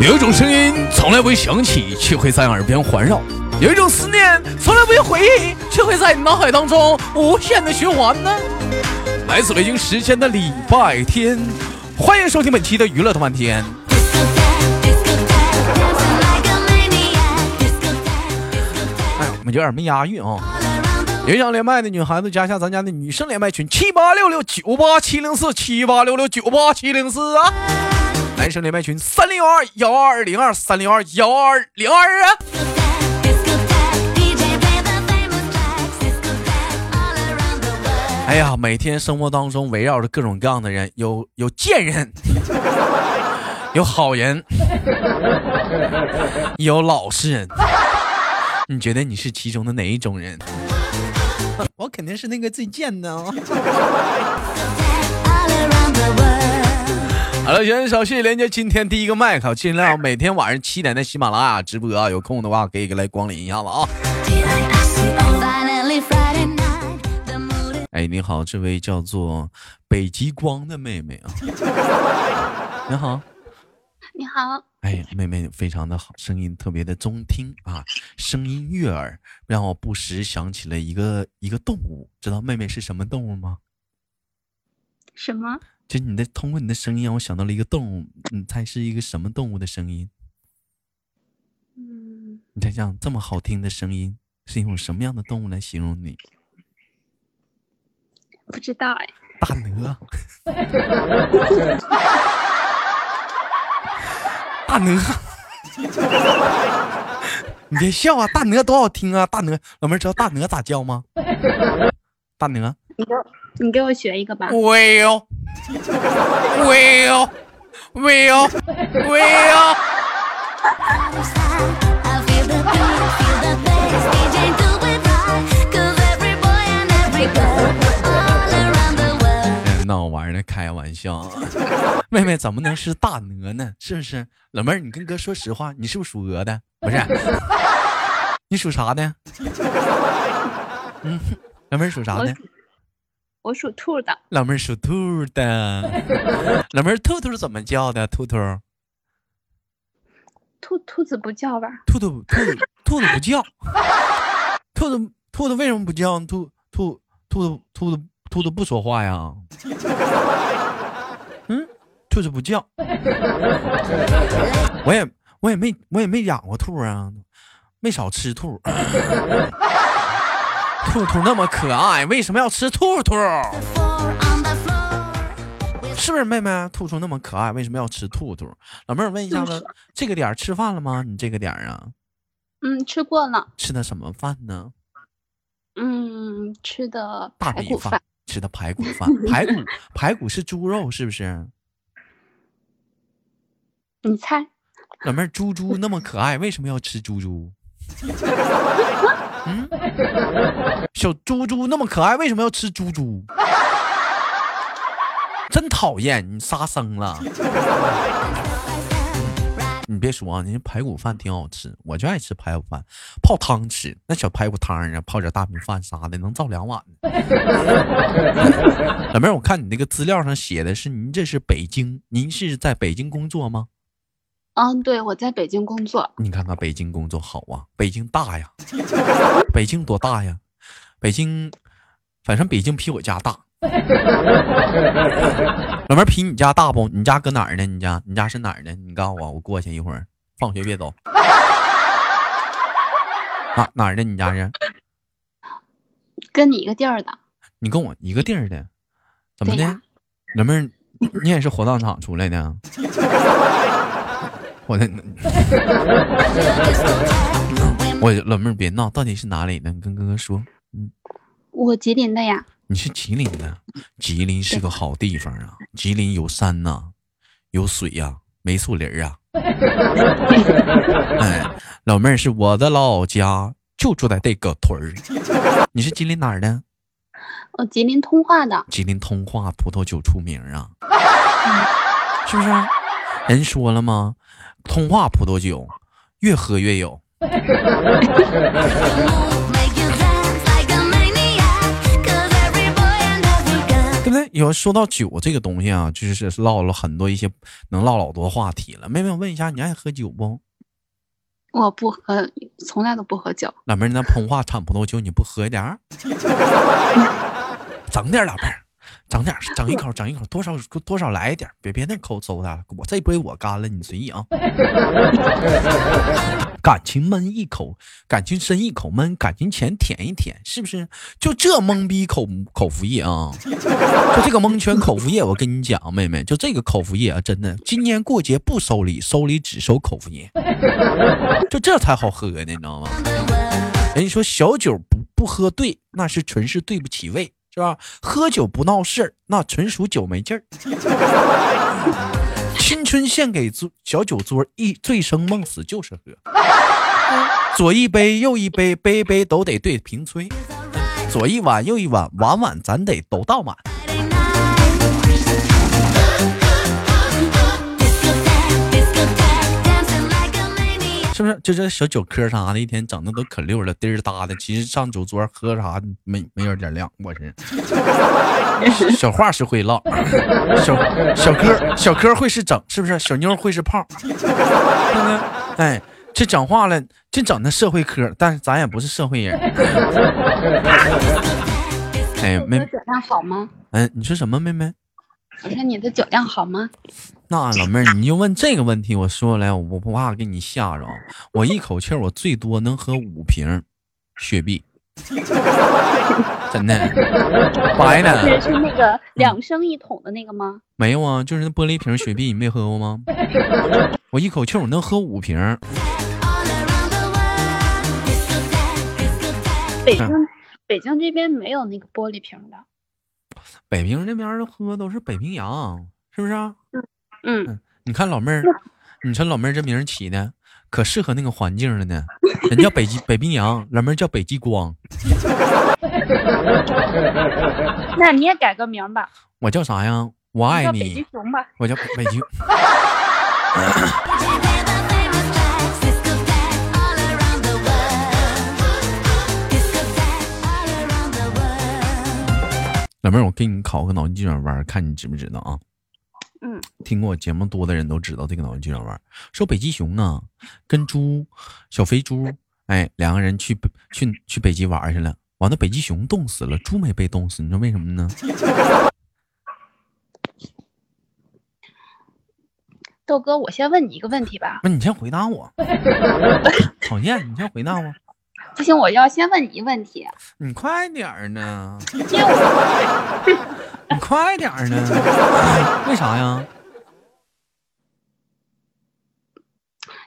有一种声音从来不会响起，却会在耳边环绕；有一种思念从来不会回忆，却会在脑海当中无限的循环呢。来自北京时间的礼拜天，欢迎收听本期的娱乐多半天。哎，我们有点没押韵啊。有想连麦的女孩子，加一下咱家的女生连麦群七八六六九八七零四七八六六九八七零四啊。男生连麦群三零二幺二零二三零二幺二零二啊。哎呀，每天生活当中围绕着各种各样的人，有有贱人，有好人，有老实人。你觉得你是其中的哪一种人？我肯定是那个最贱的。好了，先小谢连接今天第一个麦克，尽量每天晚上七点在喜马拉雅直播啊，有空的话可以来光临一下子啊。哎，你好，这位叫做北极光的妹妹啊，你好，你好，哎，妹妹非常的好，声音特别的中听啊，声音悦耳，让我不时想起了一个一个动物，知道妹妹是什么动物吗？什么？就你的通过你的声音让我想到了一个动物，你猜是一个什么动物的声音？嗯，你猜想这么好听的声音是用什么样的动物来形容你？不知道哎。大鹅。大鹅。你别笑啊！大鹅多好听啊！大鹅，老妹儿知道大鹅咋叫吗？大鹅。你给我，你给我学一个吧。Will。Will。Will。Will。开玩笑。妹妹怎么能是大鹅呢？是不是？老妹儿，你跟哥说实话，你是不是属鹅的？不是，你属啥的？嗯，老妹儿属啥的？我属兔的。老妹儿属兔的。老妹儿，兔兔怎么叫的？兔兔。兔兔子不叫吧？兔兔兔兔子不叫。兔子兔子为什么不叫？兔兔兔子兔子。兔子不说话呀，嗯，兔子不叫，我也我也没我也没养过兔啊，没少吃兔，兔兔那么可爱，为什么要吃兔兔？是不是妹妹？兔兔那么可爱，为什么要吃兔兔？老妹儿问一下子，这个点吃饭了吗？你这个点啊？嗯，吃过了。吃的什么饭呢？嗯，吃的大米饭。吃的排骨饭，排骨 排骨是猪肉是不是？你猜，老妹儿，猪猪那么可爱，为什么要吃猪猪？嗯，小猪猪那么可爱，为什么要吃猪猪？真讨厌，你杀生了。你别说啊，人家排骨饭挺好吃，我就爱吃排骨饭，泡汤吃。那小排骨汤啊，泡点大米饭啥的，能造两碗。老妹儿，我看你那个资料上写的是您这是北京，您是在北京工作吗？嗯，对，我在北京工作。你看看北京工作好啊，北京大呀，北京多大呀？北京，反正北京比我家大。老妹儿，比你家大不？你家搁哪儿呢？你家，你家是哪儿呢？你告诉我，我过去一会儿。放学别走。哪哪儿的？你家是？跟你一个地儿的。你跟我一个地儿的？怎么的？老妹儿，你也是火葬场出来的？我的，我老妹儿别闹，到底是哪里的？你跟哥哥说。嗯，我吉林的呀。你是吉林的，吉林是个好地方啊！吉林有山呐，有水呀，没树林啊。哎，老妹儿是我的老家，就住在这个屯儿。你是吉林哪儿的？我吉林通化的。吉林通化葡萄酒出名啊，是不是？人说了吗？通化葡萄酒越喝越有。不对？有说到酒这个东西啊，就是唠了很多一些能唠老多话题了。妹妹，我问一下，你爱喝酒不？我不喝，从来都不喝酒。老妹儿，那膨化产葡萄酒你不喝一点儿？整点儿，老妹儿，整点儿，整一口，整一口，多少多少来一点儿，别别那抠搜的，我这杯我干了，你随意啊。感情闷一口，感情深一口闷，感情浅舔一舔，是不是？就这懵逼口口服液啊！就这个蒙圈口服液，我跟你讲，妹妹，就这个口服液啊，真的，今年过节不收礼，收礼只收口服液，就这才好喝呢，你知道吗？人家说小酒不不喝对，那是纯是对不起胃，是吧？喝酒不闹事儿，那纯属酒没劲儿。青春献给桌小酒桌，一醉生梦死就是喝。左一杯右一杯，杯杯都得对瓶吹。左一碗右一碗，碗碗咱得都倒满。就这小酒嗑啥的，一天整的都可溜了，滴儿哒的。其实上酒桌喝啥没没有点亮，我是。小话是会唠，小小哥小哥会是整，是不是？小妞会是泡，对不对？哎，这讲话了，这整的社会嗑，但是咱也不是社会人。哎，妹，酒量好吗？嗯，你说什么，妹妹？我说你的酒量好吗？那老妹儿，你就问这个问题，我说来，我不怕给你吓着。我一口气，我最多能喝五瓶雪碧，真的，白的。是那个两升一桶的那个吗？没有啊，就是那玻璃瓶雪碧，你没喝过吗？我一口气我能喝五瓶。北京，北京这边没有那个玻璃瓶的。北平那边喝都是北冰洋，是不是啊？嗯，你看老妹儿，你说老妹儿这名起的可适合那个环境了呢。人叫北极北冰洋，老妹儿叫北极光。那你也改个名吧。我叫啥呀？我爱你。北极熊吧。我叫北极。老妹儿，我给你考个脑筋急转弯，看你知不知道啊？嗯，听过我节目多的人都知道这个脑筋急转弯。说北极熊啊，跟猪小肥猪，哎，两个人去去去北极玩去了，完了北极熊冻死了，猪没被冻死，你说为什么呢？豆哥，我先问你一个问题吧。那你先回答我。讨厌，你先回答我。不行，我要先问你一个问题。你快点儿呢！你快点儿呢！为啥呀？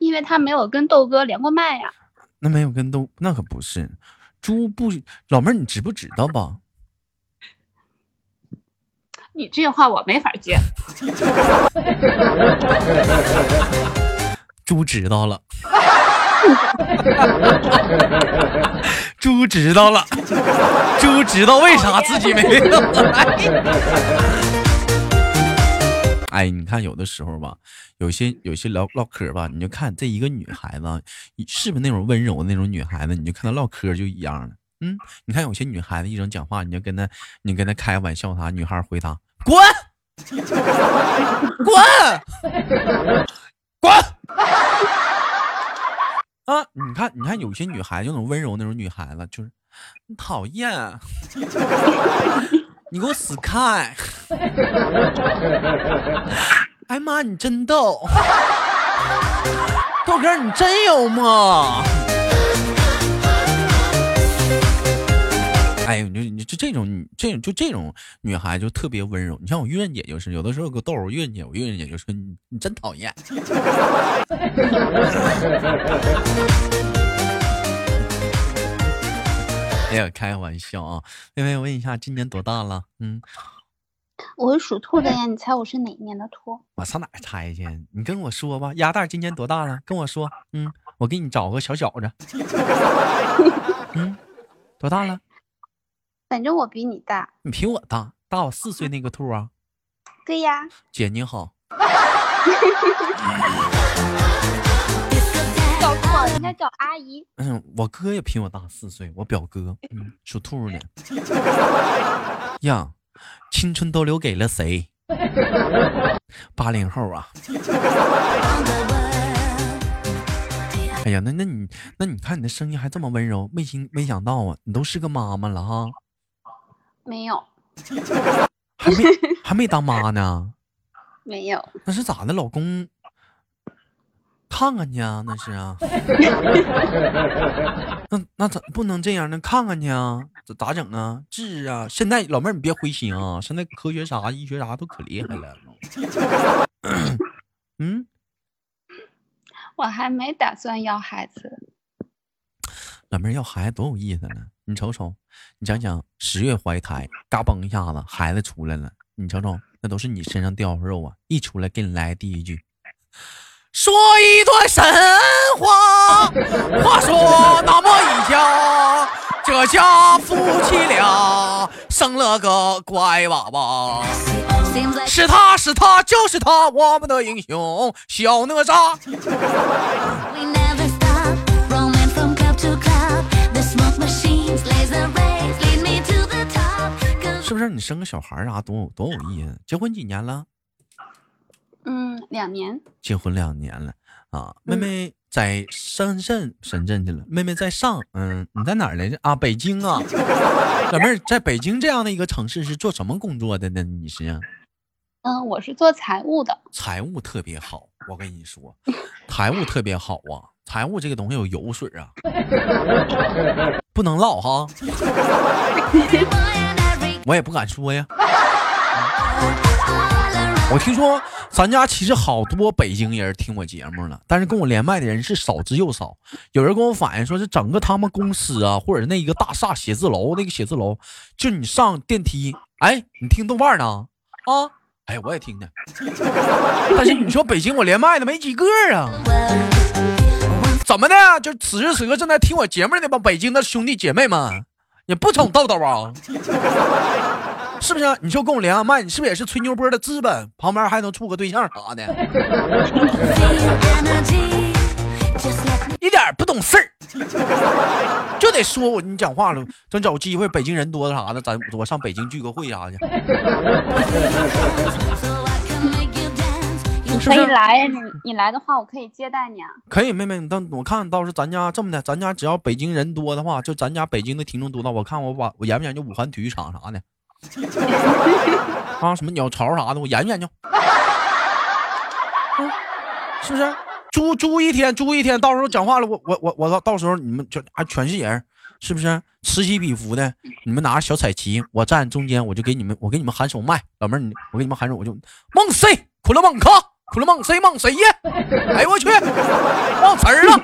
因为他没有跟豆哥连过麦呀。那没有跟豆，那可不是。猪不，老妹儿，你知不知道吧？你这话我没法接。猪知道了。猪知道了，猪知道为啥自己没有。哎，你看有的时候吧，有些有些唠唠嗑吧，你就看这一个女孩子，是不是那种温柔的那种女孩子？你就看她唠嗑就一样了。嗯，你看有些女孩子一整讲话，你就跟她，你跟她开玩笑啥，女孩回答：滚，滚，滚。啊，你看，你看，有些女孩就那种温柔那种女孩子，就是讨厌，你给我死开！哎妈，你真逗，豆哥你真幽默。哎，你就你就这种，这种就这种女孩就特别温柔。你像我月月姐就是，有的时候给豆儿月月姐，我月月姐就说你你真讨厌。哎呀，开玩笑啊！微微，我问一下，今年多大了？嗯，我是属兔的呀，你猜我是哪一年的兔？我上哪猜去？你跟我说吧，鸭蛋今年多大了？跟我说，嗯，我给你找个小小子。嗯，多大了？反正我比你大，你比我大，大我四岁那个兔啊。对呀，姐你好。叫错，应该叫阿姨。嗯，我哥也比我大四岁，我表哥，嗯，属兔的。呀，青春都留给了谁？八零后啊！哎呀，那那你那你看你的声音还这么温柔，没心没想到啊，你都是个妈妈了哈？没有，还没还没当妈呢？没有，那是咋的？老公看看去啊？那是啊？那那咋不能这样呢？看看去啊？这咋整啊？治啊！现在老妹儿你别灰心啊！现在科学啥、医学啥都可厉害了。嗯，我还没打算要孩子。老妹儿要孩子多有意思呢！你瞅瞅，你想想，十月怀胎，嘎嘣一下子孩子出来了，你瞅瞅，那都是你身上掉肉啊！一出来给你来第一句，说一段神话。话说那么一家，这家夫妻俩生了个乖娃娃。是他是他就是他，我们的英雄小哪吒。是不是你生个小孩啥多有多有意思？结婚几年了？嗯，两年。结婚两年了啊！妹妹在深圳，深圳去了。妹妹在上，嗯，你在哪儿来着？啊，北京啊。老妹儿在北京这样的一个城市是做什么工作的呢？你是？嗯，我是做财务的。财务特别好，我跟你说，财务特别好啊！财务这个东西有油水啊，不能唠哈。我也不敢说呀。我听说咱家其实好多北京人听我节目了，但是跟我连麦的人是少之又少。有人跟我反映说，是整个他们公司啊，或者那一个大厦写字楼，那个写字楼，就你上电梯，哎，你听豆瓣呢？啊，哎，我也听呢。但是你说北京我连麦的没几个啊？怎么的？就此时此刻正在听我节目的那帮北京的兄弟姐妹们，也不宠豆豆啊？是不是？你说跟我连个麦，你是不是也是吹牛波的资本？旁边还能处个对象啥的？一点不懂事儿，就得说我你讲话了，咱找机会，北京人多啥的，咱我上北京聚个会啥去。可以来，你你来的话，我可以接待你啊。可以，妹妹，你到我看到时候咱家这么的，咱家只要北京人多的话，就咱家北京的听众多的，我看我把我研究研究武汉体育场啥的。啊，什么鸟巢啥的，我研究研究，是不是？租租一天，租一天，到时候讲话了，我我我我到到时候你们就啊全是人，是不是？此起彼伏的，你们拿着小彩旗，我站中间，我就给你们，我给你们喊首麦，老妹儿，你我给你们喊首，我就梦 C，，苦了梦卡，苦了梦谁梦谁呀？哎呦我去，忘词儿了。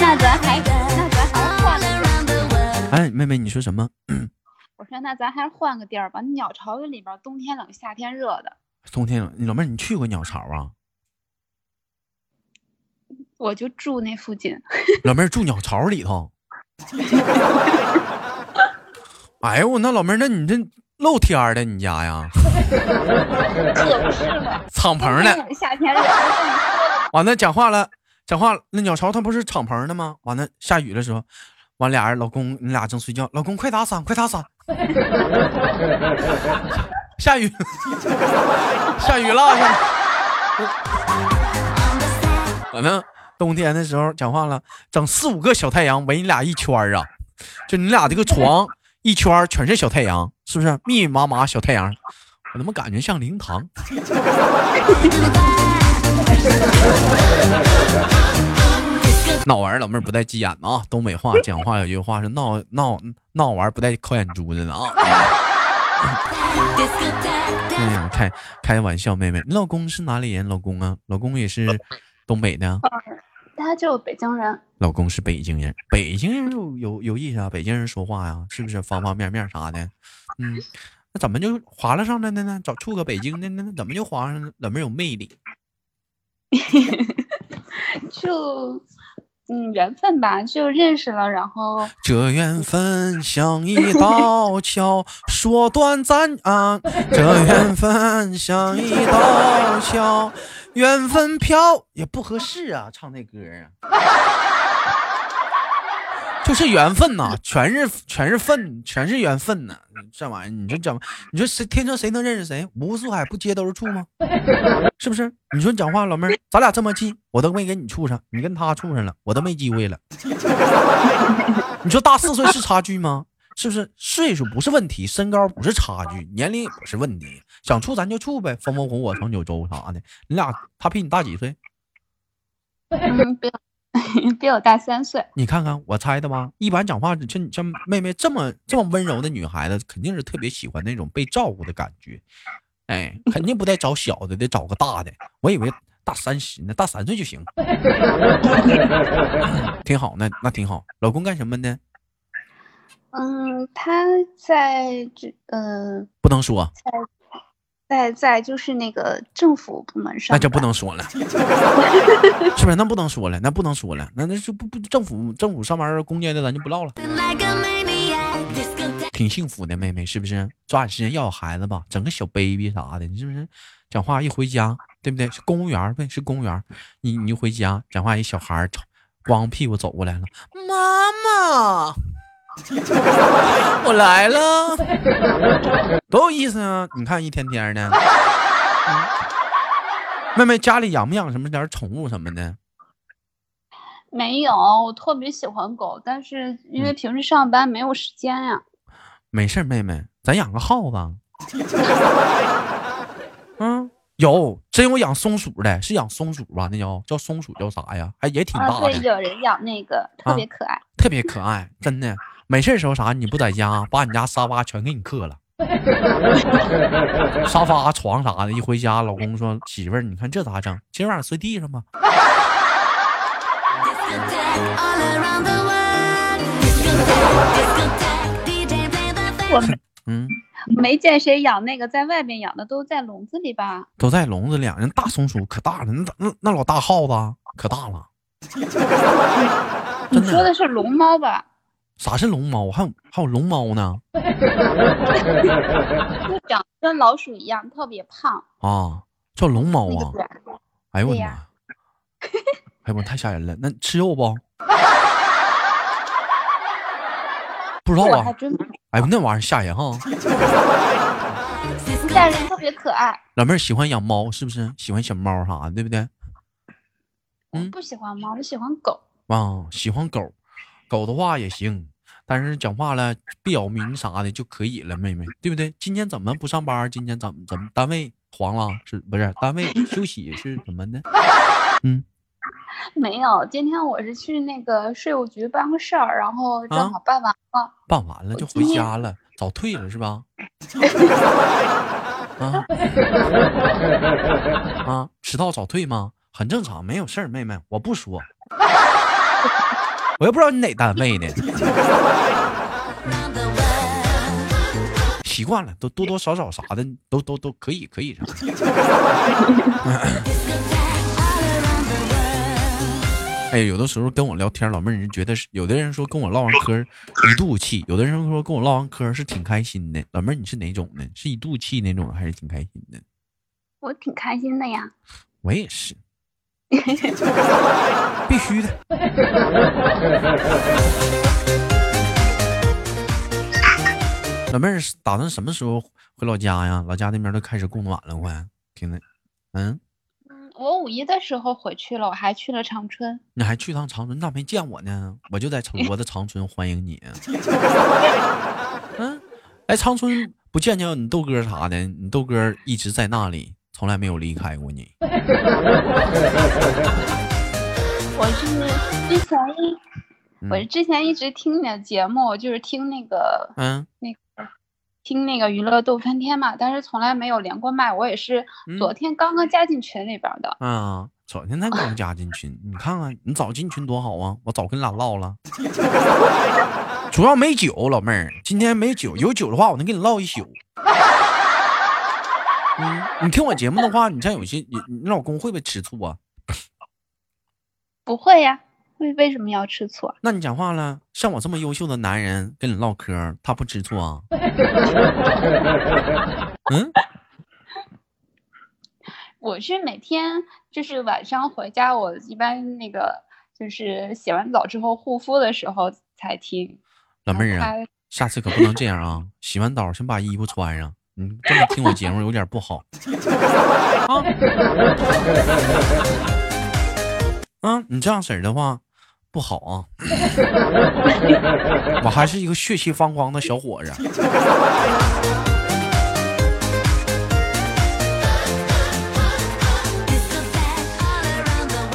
那咱还。哎，妹妹，你说什么？我说那咱还换个地儿吧。鸟巢里边冬天冷，夏天热的。冬天冷，老妹儿，你去过鸟巢啊？我就住那附近。老妹儿住鸟巢里头。哎呦，那老妹儿，那你这露天的你家呀？可不是敞篷的。夏天热。完了，讲话了，讲话。那鸟巢它不是敞篷的吗？完了，下雨的时候。完俩人，老公，你俩正睡觉，老公快打伞，快打伞，下雨，下雨了。完了冬天的时候讲话了，整四五个小太阳围你俩一圈啊，就你俩这个床一圈全是小太阳，是不是密密麻麻小太阳？我怎么感觉像灵堂？闹玩老妹儿不带急眼的啊！东北话讲话有句话是闹闹闹玩不带抠眼珠子的啊！哎呀，开开玩笑，妹妹，你老公是哪里人？老公啊，老公也是东北的，他就北京人。老公是北京人，北京人有有有意思啊！北京人说话呀，是不是方方面面啥的？嗯，那怎么就划拉上来的呢？找处个北京的，那那怎么就划上了？怎么有魅力？就。嗯，缘分吧，就认识了，然后这缘分像一道桥，说短暂啊。这缘分像一道桥，缘分飘也不合适啊，唱那歌啊。就是缘分呐，全是全是份，全是缘分呐。这玩意儿，你说讲，你说谁天生谁能认识谁？无数海不皆都是处吗？是不是？你说你讲话，老妹儿，咱俩这么近，我都没跟你处上，你跟他处上了，我都没机会了。你说大四岁是差距吗？是不是？岁数不是问题，身高不是差距，年龄也不是问题。想处咱就处呗，风风火火闯九州啥的。你俩他比你大几岁？嗯，比我 比我大三岁。你看看我猜的吧。一般讲话，像像妹妹这么这么温柔的女孩子，肯定是特别喜欢那种被照顾的感觉。哎，肯定不带找小的，得找个大的。我以为大三十呢，大三岁就行。挺好，那那挺好。老公干什么呢？嗯，他在这呃，不能说，在在在就是那个政府部门上，那就不能说了，是不是？那不能说了，那不能说了，那那就不不政府政府上班公家的，咱就不唠了。挺幸福的，妹妹是不是？抓紧时间要个孩子吧，整个小 baby 啥的，你是不是？讲话一回家，对不对？是公务员呗，是公务员。你你回家讲话，一小孩光屁股走过来了，妈妈。我来了，多有意思啊！你看一天天的，妹妹家里养不养什么点宠物什么的？没有，我特别喜欢狗，但是因为平时上班没有时间呀。没事，妹妹，咱养个耗子。嗯，有，真有养松鼠的，是养松鼠吧？那叫叫松鼠叫啥呀？还也挺大的。对，有人养那个，特别可爱，特别可爱，真的。没事时候啥，你不在家，把你家沙发全给你刻了，沙发床啥的。一回家，老公说：“媳妇儿，你看这咋整？今晚上睡地上吧。”我 嗯，没见谁养那个在外面养的，都在笼子里吧？都在笼子里，人大松鼠可大了，那那那老大耗子可大了。你说的是龙猫吧？啥是龙猫？还有还有龙猫呢？就长跟老鼠一样，特别胖啊，叫龙猫啊！哎呦我的妈！哎呦我太吓人了！那吃肉不？不知道啊。哎呦那玩意儿吓人哈！吓人，特别可爱。老妹儿喜欢养猫是不是？喜欢小猫啥的，对不对？嗯，不喜欢猫，我喜欢狗。啊，喜欢狗。狗的话也行，但是讲话了别咬名啥的就可以了，妹妹，对不对？今天怎么不上班？今天怎么怎么单位黄了？是不是单位休息是怎么的？嗯，没有，今天我是去那个税务局办个事儿，然后正好办完了，办完了就回家了，早退了是吧？啊啊，迟到早退吗？很正常，没有事儿，妹妹，我不说。我也不知道你哪单位的，习惯了，都多多少少啥的都都都可以可以。哎，有的时候跟我聊天，老妹儿，你觉得是？有的人说跟我唠完嗑一肚气，有的人说跟我唠完嗑是挺开心的。老妹儿，你是哪种呢？是一肚气那种，还是挺开心的？我挺开心的呀。我也是。必须的。老妹儿打算什么时候回老家呀？老家那边都开始供暖了，快听着。嗯嗯，我五一的时候回去了，我还去了长春。你还去趟长春？你咋没见我呢？我就在我的长春欢迎你。嗯，哎，长春不见见你豆哥啥的？你豆哥一直在那里。从来没有离开过你。我是之前一，我是之前一直听你的节目，就是听那个，嗯，那个听那个娱乐逗翻天嘛，但是从来没有连过麦。我也是昨天刚刚加进群里边的。嗯，昨天才刚加进群，你看看你早进群多好啊！我早跟你俩唠了。主要没酒，老妹儿，今天没酒，有酒的话我能跟你唠一宿。嗯，你听我节目的话，你像有些你你老公会不会吃醋啊？不会呀，为为什么要吃醋啊？那你讲话了，像我这么优秀的男人跟你唠嗑，他不吃醋啊？嗯，我是每天就是晚上回家，我一般那个就是洗完澡之后护肤的时候，才听。老妹儿啊，下次可不能这样啊！洗完澡先把衣服穿上。你这么听我节目有点不好啊！啊，你这样式儿的话不好啊！我还是一个血气方刚的小伙子。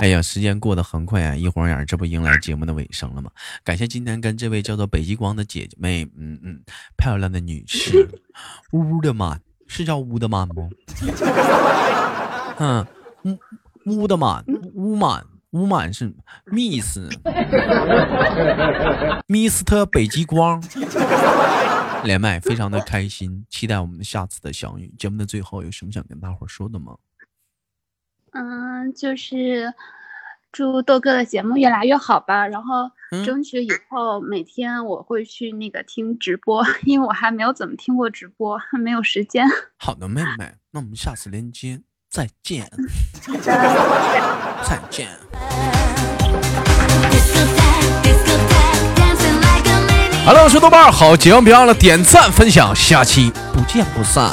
哎呀，时间过得很快啊！一晃眼，这不迎来节目的尾声了吗？感谢今天跟这位叫做北极光的姐姐妹，嗯嗯，漂亮的女士，乌的曼是叫乌的曼不？嗯，乌乌的曼，乌满乌满是 Miss，Mr 北极光，连麦非常的开心，期待我们下次的相遇。节目的最后有什么想跟大伙说的吗？嗯，就是祝豆哥的节目越来越好吧，然后争取以后每天我会去那个听直播，因为我还没有怎么听过直播，还没有时间。好的，妹妹，那我们下次连接再见，再见。Hello，我是豆瓣，好节目别忘了点赞分享，下期不见不散。